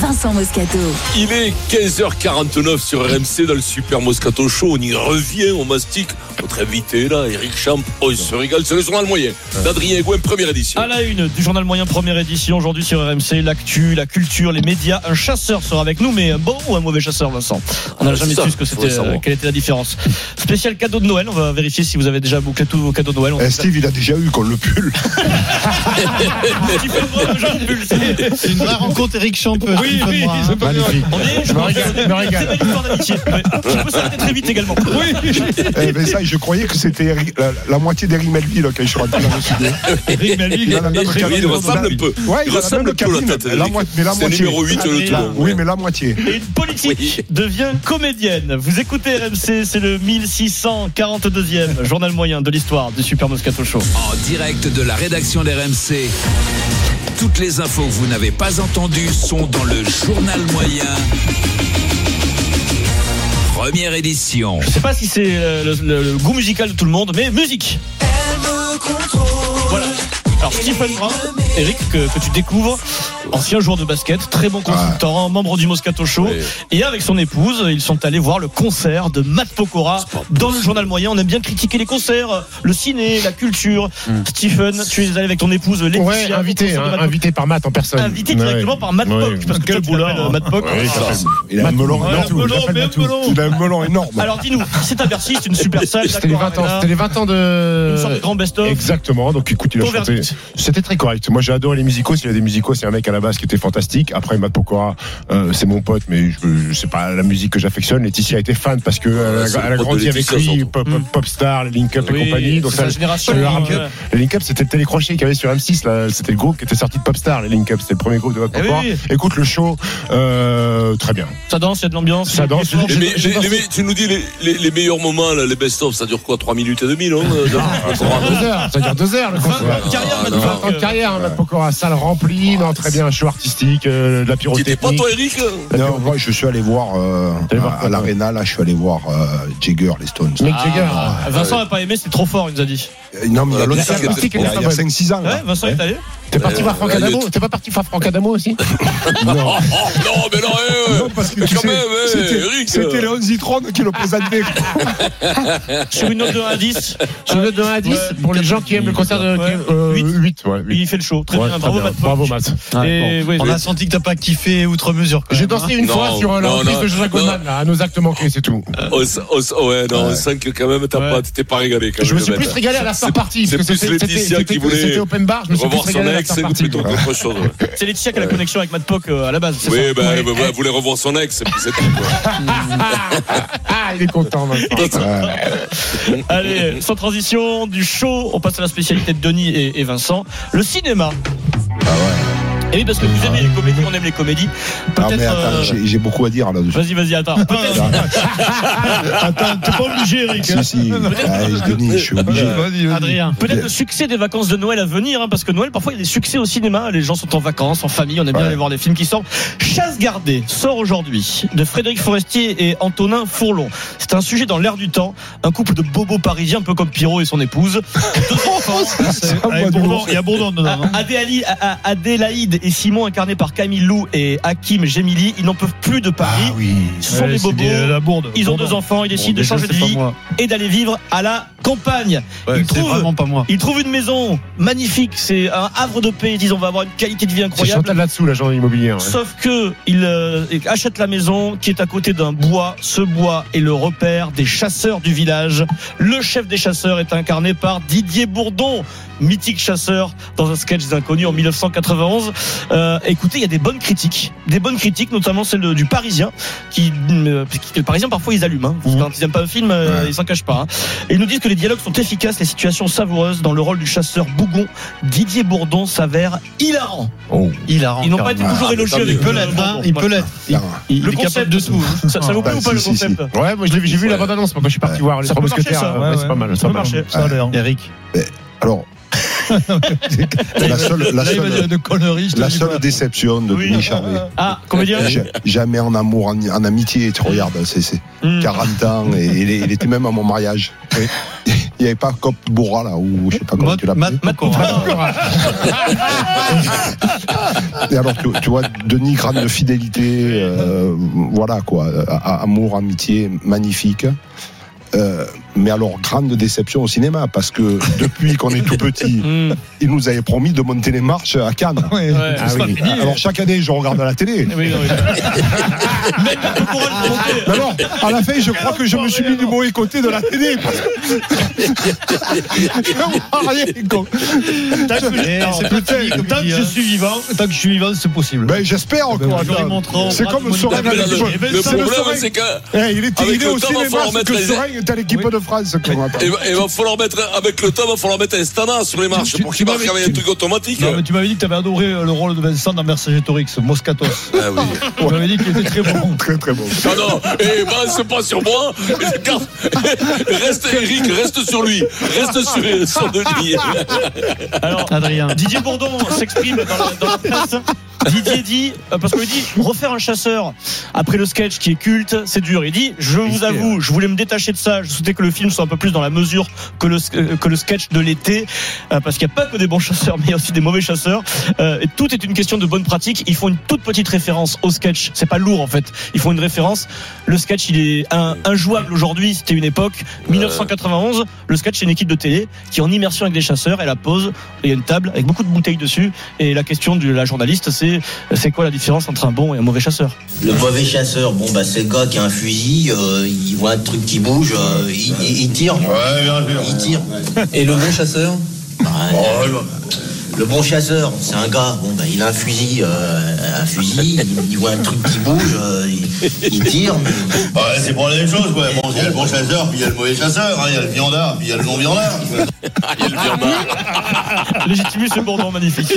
Vincent Moscato. Il est 15h49 sur RMC dans le Super Moscato Show. On y revient, on mastique. Notre invité là, Eric Champ, oh, il se régale. C'est le journal moyen d'Adrien Gouin, première édition. À la une du journal moyen première édition aujourd'hui sur RMC, l'actu, la culture, les médias. Un chasseur sera avec nous, mais un bon ou un mauvais chasseur, Vincent? On n'a Ah, jamais ça, su ce que c'était, euh, quelle était la différence. Spécial cadeau de Noël. On va vérifier si vous avez déjà bouclé tous vos cadeaux de Noël. On Eh, Steve, il a déjà eu qu'on le pull. C'est- C'est une vraie rencontre, Eric Champ. Oui, oui, Magnifique. On est, je me régale, je me régale. C'est une histoire d'amitié. Ouais. Je peux s'arrêter très vite également. Oui. Eh, mais ça, je croyais que c'était la, la moitié d'Eric Melville quand je suis rentré dans le studio. Eric Melville, Il a la même Oui, cabine. il ressemble un peu. Ouais, Il ressemble un peu la tête. mais la, mais moitié. numéro 8 le Adrien. tout. Oui, mais la moitié. Et une politique Oui. devient comédienne. Vous écoutez RMC, c'est le 1642e journal moyen de l'histoire du Super Moscato Show. En direct de la rédaction d'RMC. Toutes les infos que vous n'avez pas entendues sont dans le journal moyen. Première édition. Je sais pas si c'est euh, le, goût musical de tout le monde, mais musique. Voilà. Alors Stephen Brun, Eric, que tu découvres, ancien joueur de basket, très bon consultant, membre du Moscato Show. Ouais. Et avec son épouse, ils sont allés voir le concert de Matt Pokora dans le journal moyen. On aime bien critiquer les concerts, le ciné, la culture. Stephen, tu es allé avec ton épouse Laetitia. Ouais, invité, hein, invité par Matt en personne. Invité directement Ouais. par Matt Ouais. Pock, parce que Quel tu l'appelles, euh, Matt Pock. Ouais, ça. Il a un melon melon, il a un melon énorme. Alors dis-nous, c'est à Bercy, c'est une super salle. C'était les 20 ans, c'était les 20 ans de. Une sorte de grand best-of. Exactement. Donc écoute, il a chanté. C'était très correct. Moi, j'ai adoré les musicaux. Il y a des musicaux, c'est un mec à la base qui était fantastique. Après, Matt Pokora, euh, c'est mon pote, mais je, je sais pas la musique que j'affectionne. Laetitia était fan parce que elle, a- elle a grandi avec lui, pop, pop, Popstar, les Link Up Oui, et compagnie. Donc ça, génération, ça lui a rappelé- ouais. Les Link Up, c'était le télécrochet qu'il y avait sur M6. là. C'était le groupe qui était sorti de Popstar. Les Link Up, c'était le premier groupe de Matt Eh oui, Pokora. oui. Écoute le show, euh, très bien. Ça danse, il y a de l'ambiance. Ça danse. a les- tu nous dis les, les- les meilleurs moments, là, les best-of, ça dure quoi 3 minutes et demie, non euh, heures, ça dure deux heures le concert. 20 ans de carrière, Ah, Matt non. Pock. 20 ans de carrière, hein, Matt Pokora, salle remplie, non, très bien, show artistique, euh, de la Tu étais pyrotechnique. pas toi, Eric Non, moi je suis allé voir euh, voir à, à l'Arena, là je suis allé voir euh, Jagger, les Stones. Mick Jagger. Ah, Vincent n'a pas aimé, c'est trop fort, il nous a dit. Euh, non, mais il y a La longtemps, musique là. était il y a, pas il y a bonne. 5-6 ans. Ouais. Vincent est allé T'es parti voir Franck Euh, Adamo T'es pas parti voir Franck Adamo aussi Oh, non, mais non, eh, Non, parce que tu quand sais, même, eh, c'était- Eric. c'était Léon Zitrone qui le présentait. Sur une note de 1 à 10. Sur le 1 à 10, Ouais, pour les gens qui aiment le concert de. Ouais. euh, Huit. 8, ouais. huit. Il fait le show. Très Ouais, bien, bravo. Matt. Bravo Matt. On a senti que t'as pas kiffé outre mesure. J'ai dansé hein. une fois sur la non, reprise de Jean-Jacques non. Goldman, là, à nos actes manqués, c'est tout. Ouais, non, on sent que quand même, t'as pas, t'étais pas régalé. Quand Je me suis plus régalé à la C'est- party. c'est parce que plus Laetitia qui voulait C'était open bar, je me suis plus Revoir son la ex party. plutôt qu'autre chose. ouais. C'est Laetitia qui a la connexion avec Matt Pock euh, à la base. c'est Oui, ça Ouais. voilà, vous voulez revoir son ex, c'est c'est tout. quoi. Ah, il est content, Vincent. Allez, sans transition, du show, on passe à la spécialité de Denis et, et Vincent. Le cinéma. Ah ouais. Et oui, parce que vous aimez les comédies, on aime les comédies. Non, Peut-être. mais attends, euh, j'ai beaucoup à dire là-dessus. Vas-y, vas-y, attends. Attends, t'es pas obligé, Eric. Si, si. Ah, je Denis, je suis obligé. Vas-y, vas-y. Adrien. Peut-être le succès des vacances de Noël à venir, hein, parce que Noël, parfois, il y a des succès au cinéma. Les gens sont en vacances, en famille, on aime bien Ouais. aller voir des films qui sortent. Chasse gardée sort aujourd'hui de Frédéric Forestier et Antonin Fourlon. C'est un sujet dans l'air du temps. Un couple de bobos parisiens, un peu comme Pierrot et son épouse. Il y a Bourdon dedans. Adélaïde et Simon, incarnés par Camille Lou et Hakim Gemili, ils n'en peuvent plus de Paris. Ah oui. Ce sont Ouais, des bobos. des- la bourde. Ils ont Bourdon. deux enfants, ils décident Bon, de changer de vie et d'aller vivre à la campagne. Ouais, trouvent- vraiment pas moi. Ils trouvent une maison magnifique, c'est un havre de paix, ils disent on va avoir une qualité de vie incroyable. Chantal là-dessous, l'agent immobilier. ouais. Sauf que il euh, achète la maison qui est à côté d'un bois. Ce bois est le repère des chasseurs du village. Le chef des chasseurs est incarné par Didier Bourdon. Mythique chasseur dans un sketch des inconnus en 1991. Euh, écoutez, il y a des bonnes critiques, des bonnes critiques, notamment celle du Parisien, qui, euh, le Parisien parfois ils allument. Hein. Quand ils n'aiment pas un film, euh, ils s'en cachent pas. hein. Et ils nous disent que les dialogues sont efficaces, les situations savoureuses. Dans le rôle du chasseur Bougon, Didier Bourdon s'avère hilarant. Oh. Hilarant. Ils n'ont pas été toujours élogieux avec Il peut euh, l'être, hein, il peut l'être. Il, il Le est capable concept de tout. hein. Ça, ça vous plaît Ah, ou pas si, le si, concept Ouais, moi j'ai vu Ouais. la bande-annonce quand je suis parti voir les Ça trois mousquetaires. ça. ouais, Ouais, c'est pas mal. Ça peut marcher. Ça a l'air. Eric. Alors, la seule, la seule, la déception de. Denis Charvet. Ah, comédien Ja- Jamais en amour, en, en amitié. Tu regardes, c'est c'est Hmm. 40 ans et il, était même à mon mariage. Il n'y avait pas Cop Bourra là, ou je sais pas comment tu l'appelles. Et alors, tu, tu vois, Denis, grande fidélité, euh, voilà quoi, amour, amitié, magnifique. Euh, mais alors, grande déception au cinéma, parce que depuis qu'on est tout petit, Hmm. il nous avait promis de monter les marches à Cannes. Ouais. Ouais. Ah oui. Alors, chaque année, je regarde à la télé. Oui, oui. Le. Mais alors, à la fin, je crois que je me suis mis du mauvais côté de la télé. Parce que... Quoi. Tant que- Eh, que je suis vivant, Tant que je suis vivant, c'est possible. Ben, j'espère. Ils montreront C'est comme à là, l'équipe. le, le C'est le problème, c'est que Eh, il est, Avec il est le au temps, va cinéma, falloir c'est mettre que les- Soren est à l'équipe de France. il va, il va falloir mettre, avec le temps, il va falloir mettre un standard sur les marches Tu- pour qu'il marque m'avais- avec un truc automatique. Non, mais tu m'avais dit que tu avais adoré euh, le rôle de Vincent dans Vercingétorix, Moscatos. Ah oui. Tu m'avais dit qu'il était très bon. Très, très bon. Non, non, et balance pas sur moi. Reste, Eric, reste sur lui. Reste sur, sur Denis. Alors, Adrien. Didier Bourdon s'exprime dans la, dans la presse. Didier dit, euh, parce qu'il dit, refaire un chasseur après le sketch qui est culte, c'est dur. Il dit, je vous avoue, je voulais me détacher de ça. Je souhaitais que le film soit un peu plus dans la mesure que le, euh, que le sketch de l'été, euh, parce qu'il n'y a pas que des bons chasseurs, mais il y a aussi des mauvais chasseurs. Et tout est une question de bonne pratique. Ils font une toute petite référence au sketch. C'est pas lourd en fait. Ils font une référence. Le sketch, il est un- injouable aujourd'hui. C'était une époque. 1991. Le sketch, c'est une équipe de télé qui est en immersion avec des chasseurs. Et la pause, il y a une table avec beaucoup de bouteilles dessus. Et la question de la journaliste, c'est c'est quoi la différence entre un bon et un mauvais chasseur? Le mauvais chasseur, bon bah c'est le gars qui a un fusil, euh, il voit un truc qui bouge, euh, il, il- il tire. Il tire. Et le bon chasseur? Bah, euh, le bon chasseur, c'est un gars, bon bah il a un fusil, euh, un fusil, il, il voit un truc qui bouge, euh, il, il tire. mais- Ouais, c'est pour la même chose, ouais. Bon, il y a le bon chasseur, puis il y a le mauvais chasseur, hein. il y a le viandard, puis il y a le non-viandard. Il y a le viandard. Légitimus et Bourdon, magnifique.